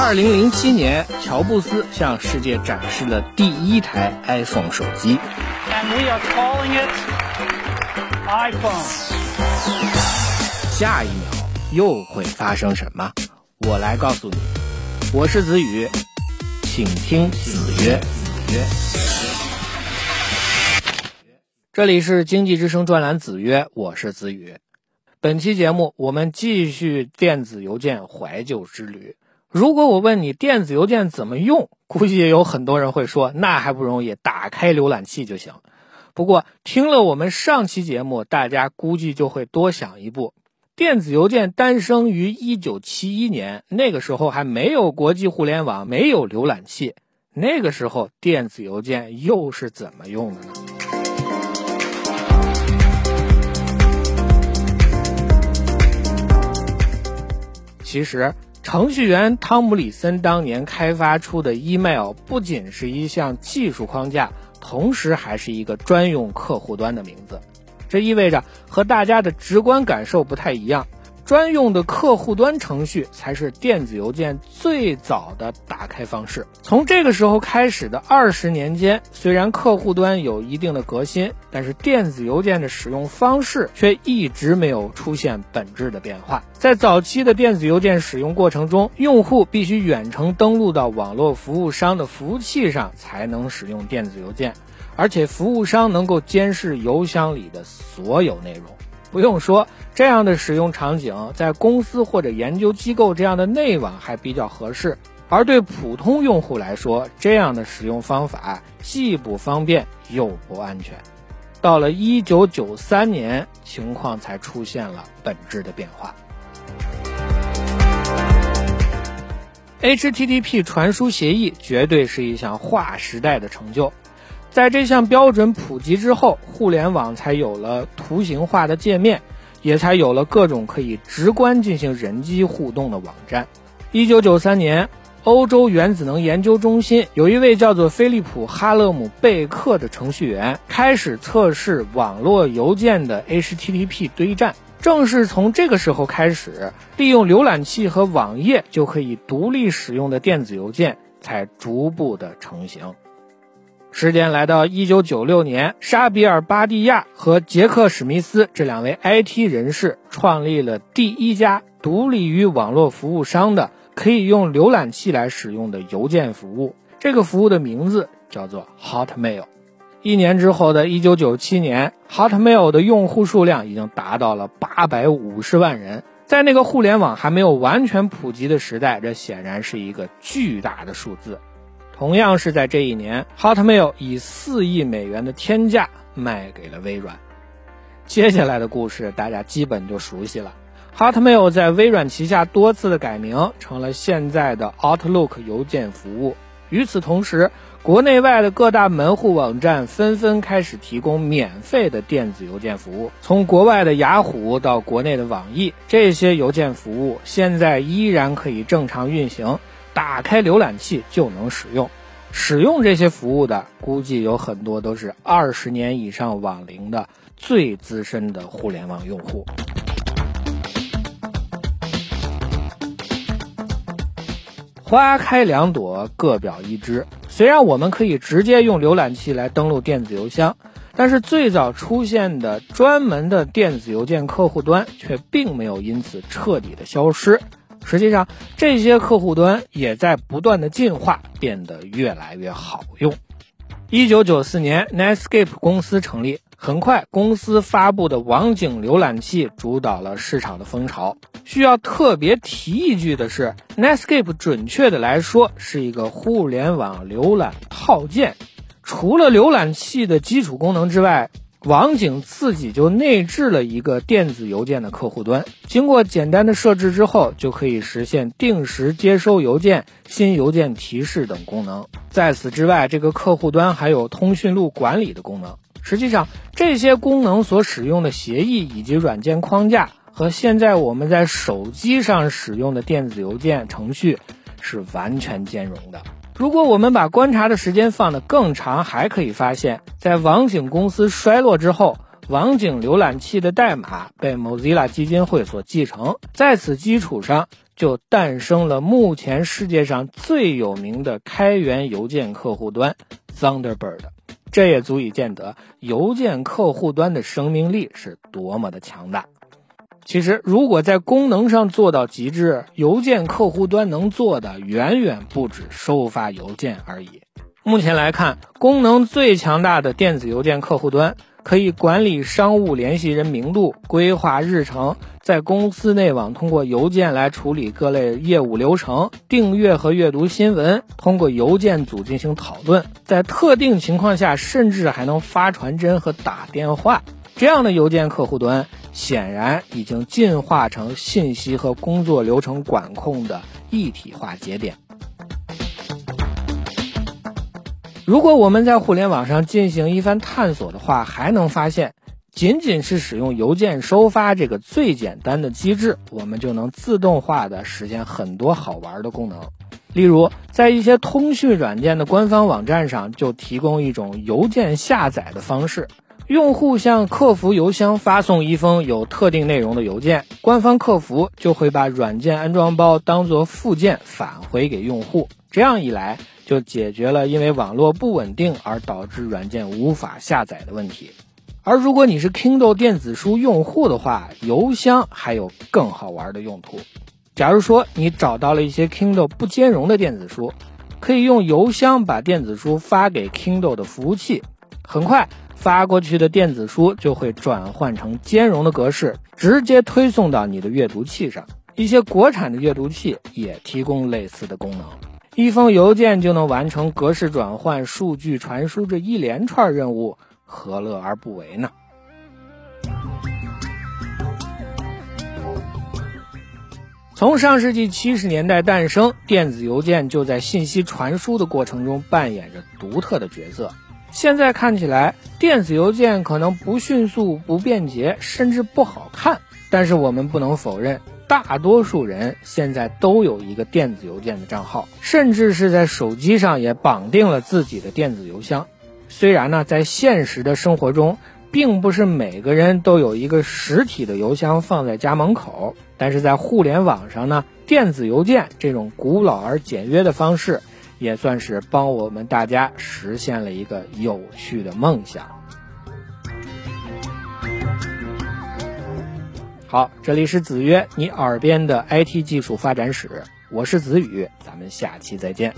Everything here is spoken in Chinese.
二零零七年，乔布斯向世界展示了第一台 iPhone 手机。And we are calling it iPhone. 下一秒又会发生什么？我来告诉你。我是子宇，请听子曰。子曰。这里是经济之声专栏子曰，我是子宇。本期节目我们继续电子邮件怀旧之旅。如果我问你电子邮件怎么用，估计也有很多人会说，那还不容易，打开浏览器就行。不过听了我们上期节目，大家估计就会多想一步。电子邮件诞生于一九七一年，那个时候还没有国际互联网，没有浏览器。那个时候电子邮件又是怎么用的呢？其实。程序员汤姆里森当年开发出的 email 不仅是一项技术框架，同时还是一个专用客户端的名字。这意味着和大家的直观感受不太一样。专用的客户端程序才是电子邮件最早的打开方式。从这个时候开始的二十年间，虽然客户端有一定的革新，但是电子邮件的使用方式却一直没有出现本质的变化。在早期的电子邮件使用过程中，用户必须远程登录到网络服务商的服务器上才能使用电子邮件，而且服务商能够监视邮箱里的所有内容。不用说，这样的使用场景在公司或者研究机构这样的内网还比较合适，而对普通用户来说，这样的使用方法既不方便又不安全。到了一九九三年，情况才出现了本质的变化。HTTP 传输协议绝对是一项划时代的成就。在这项标准普及之后，互联网才有了图形化的界面，也才有了各种可以直观进行人机互动的网站。一九九三年，欧洲原子能研究中心有一位叫做菲利普·哈勒姆贝克的程序员，开始测试网络邮件的 HTTP 堆栈。正是从这个时候开始，利用浏览器和网页就可以独立使用的电子邮件才逐步的成型。时间来到一九九六年，沙比尔·巴蒂亚和杰克·史密斯这两位 IT 人士创立了第一家独立于网络服务商的可以用浏览器来使用的邮件服务。这个服务的名字叫做 Hotmail。一年之后的一九九七年，Hotmail 的用户数量已经达到了八百五十万人。在那个互联网还没有完全普及的时代，这显然是一个巨大的数字。同样是在这一年，Hotmail 以四亿美元的天价卖给了微软。接下来的故事大家基本就熟悉了。Hotmail 在微软旗下多次的改名，成了现在的 Outlook 邮件服务。与此同时，国内外的各大门户网站纷纷开始提供免费的电子邮件服务。从国外的雅虎到国内的网易，这些邮件服务现在依然可以正常运行。打开浏览器就能使用，使用这些服务的估计有很多都是二十年以上网龄的最资深的互联网用户。花开两朵，各表一枝。虽然我们可以直接用浏览器来登录电子邮箱，但是最早出现的专门的电子邮件客户端却并没有因此彻底的消失。实际上，这些客户端也在不断的进化，变得越来越好用。一九九四年，Netscape 公司成立，很快公司发布的网景浏览器主导了市场的风潮。需要特别提一句的是，Netscape 准确的来说是一个互联网浏览套件，除了浏览器的基础功能之外。网景自己就内置了一个电子邮件的客户端，经过简单的设置之后，就可以实现定时接收邮件、新邮件提示等功能。在此之外，这个客户端还有通讯录管理的功能。实际上，这些功能所使用的协议以及软件框架，和现在我们在手机上使用的电子邮件程序是完全兼容的。如果我们把观察的时间放得更长，还可以发现，在网景公司衰落之后，网景浏览器的代码被 Mozilla 基金会所继承，在此基础上就诞生了目前世界上最有名的开源邮件客户端 Thunderbird。这也足以见得邮件客户端的生命力是多么的强大。其实，如果在功能上做到极致，邮件客户端能做的远远不止收发邮件而已。目前来看，功能最强大的电子邮件客户端可以管理商务联系人名录、规划日程，在公司内网通过邮件来处理各类业务流程、订阅和阅读新闻，通过邮件组进行讨论，在特定情况下甚至还能发传真和打电话。这样的邮件客户端显然已经进化成信息和工作流程管控的一体化节点。如果我们在互联网上进行一番探索的话，还能发现，仅仅是使用邮件收发这个最简单的机制，我们就能自动化的实现很多好玩的功能。例如，在一些通讯软件的官方网站上，就提供一种邮件下载的方式。用户向客服邮箱发送一封有特定内容的邮件，官方客服就会把软件安装包当做附件返回给用户。这样一来，就解决了因为网络不稳定而导致软件无法下载的问题。而如果你是 Kindle 电子书用户的话，邮箱还有更好玩的用途。假如说你找到了一些 Kindle 不兼容的电子书，可以用邮箱把电子书发给 Kindle 的服务器，很快。发过去的电子书就会转换成兼容的格式，直接推送到你的阅读器上。一些国产的阅读器也提供类似的功能，一封邮件就能完成格式转换、数据传输这一连串任务，何乐而不为呢？从上世纪七十年代诞生，电子邮件就在信息传输的过程中扮演着独特的角色。现在看起来，电子邮件可能不迅速、不便捷，甚至不好看。但是我们不能否认，大多数人现在都有一个电子邮件的账号，甚至是在手机上也绑定了自己的电子邮箱。虽然呢，在现实的生活中，并不是每个人都有一个实体的邮箱放在家门口，但是在互联网上呢，电子邮件这种古老而简约的方式。也算是帮我们大家实现了一个有趣的梦想。好，这里是子曰，你耳边的 IT 技术发展史，我是子宇，咱们下期再见。